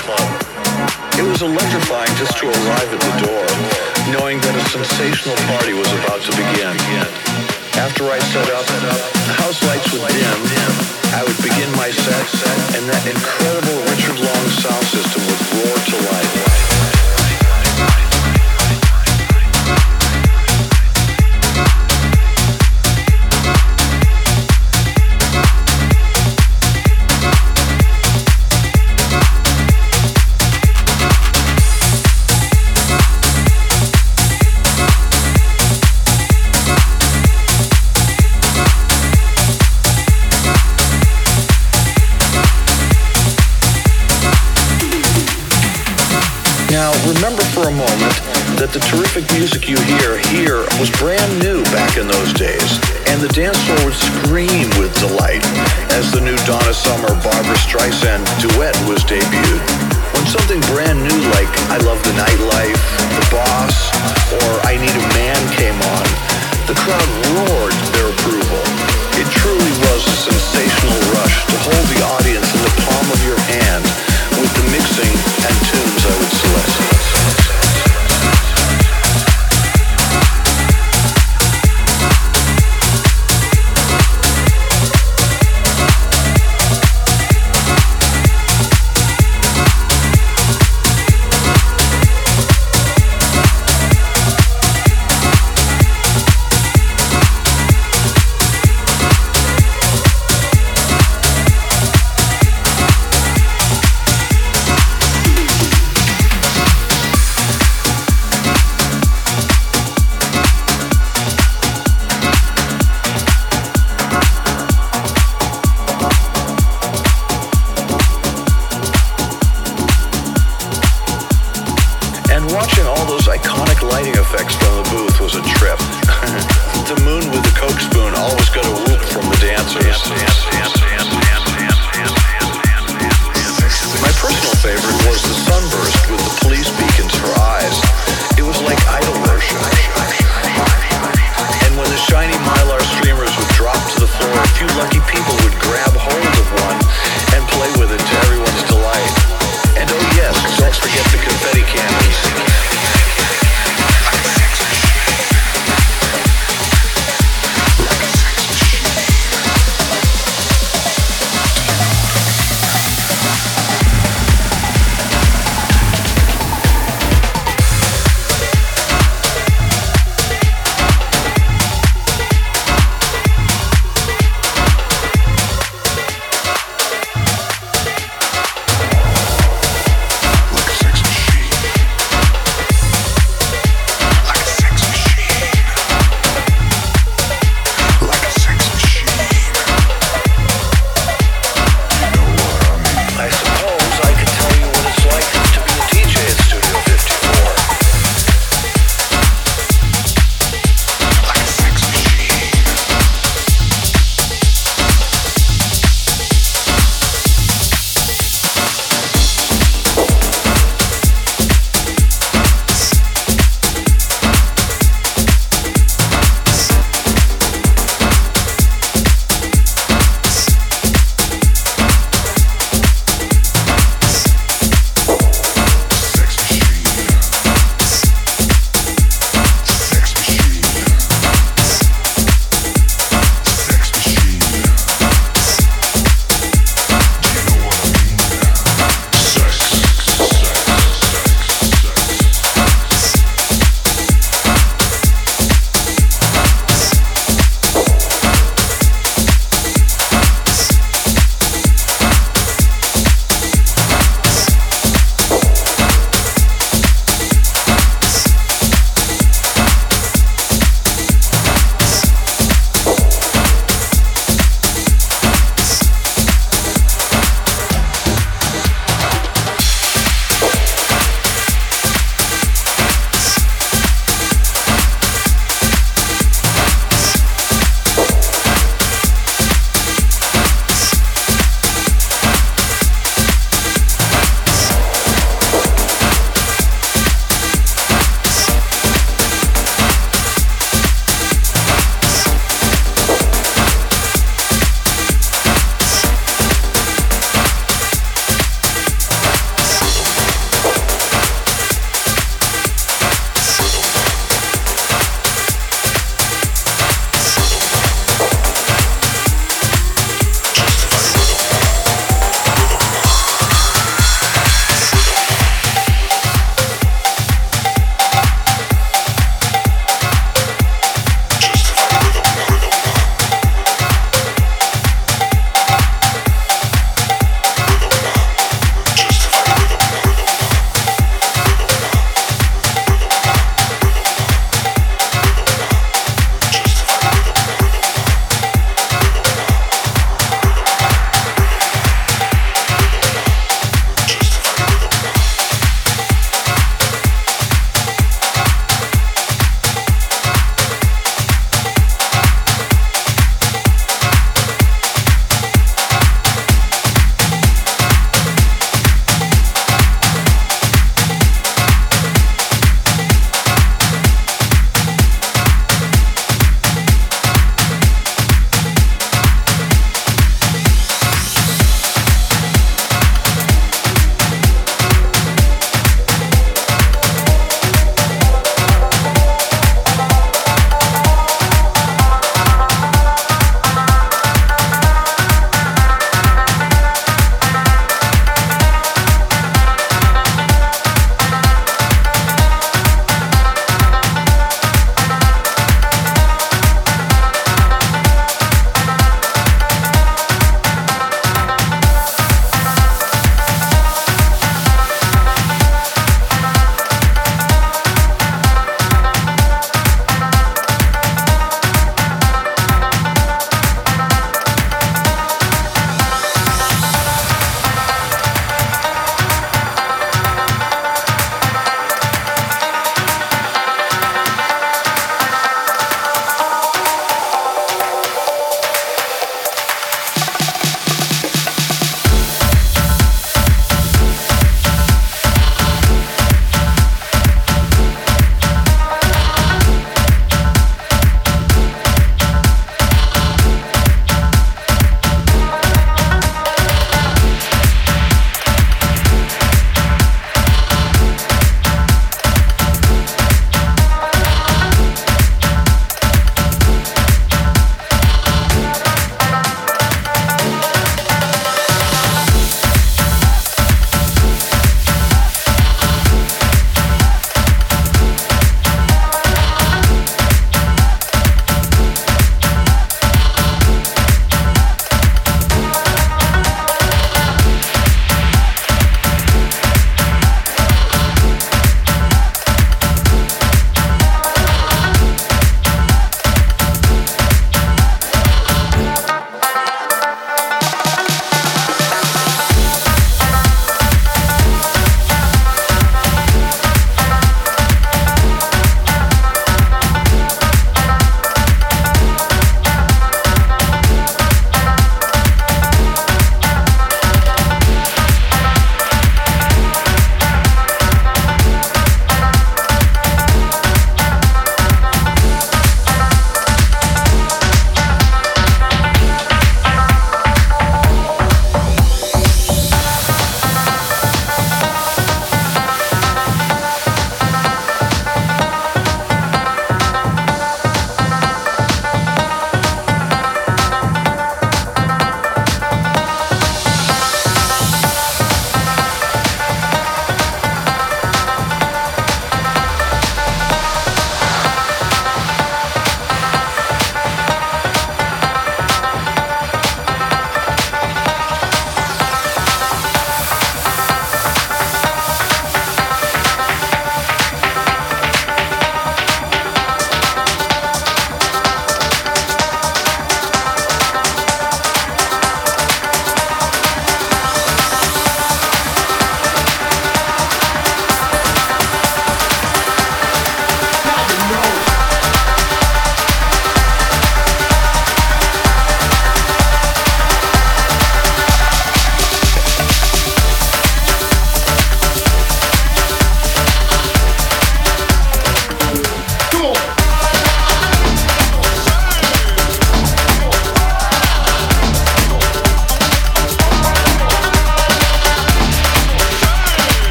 club. It was electrifying just to arrive at the door, knowing that a sensational party was about to begin. After I set up, the house lights would dim. I would begin my set, and that incredible Richard Long sound system would roar to life.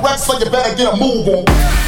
Correct, so you better get a move on.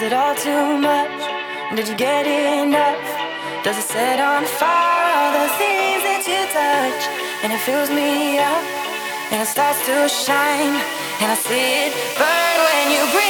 Is it all too much? Did you get enough? Does it set on fire all the things that you touch? And it fills me up, and it starts to shine, and I see it burn when you breathe.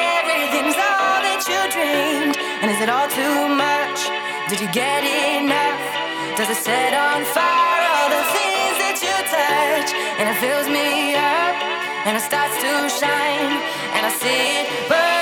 what you dreamed? And is it all too much? Did you get enough? Does it set on fire all the things that you touch? And it fills me up, and it starts to shine, and I see it burn.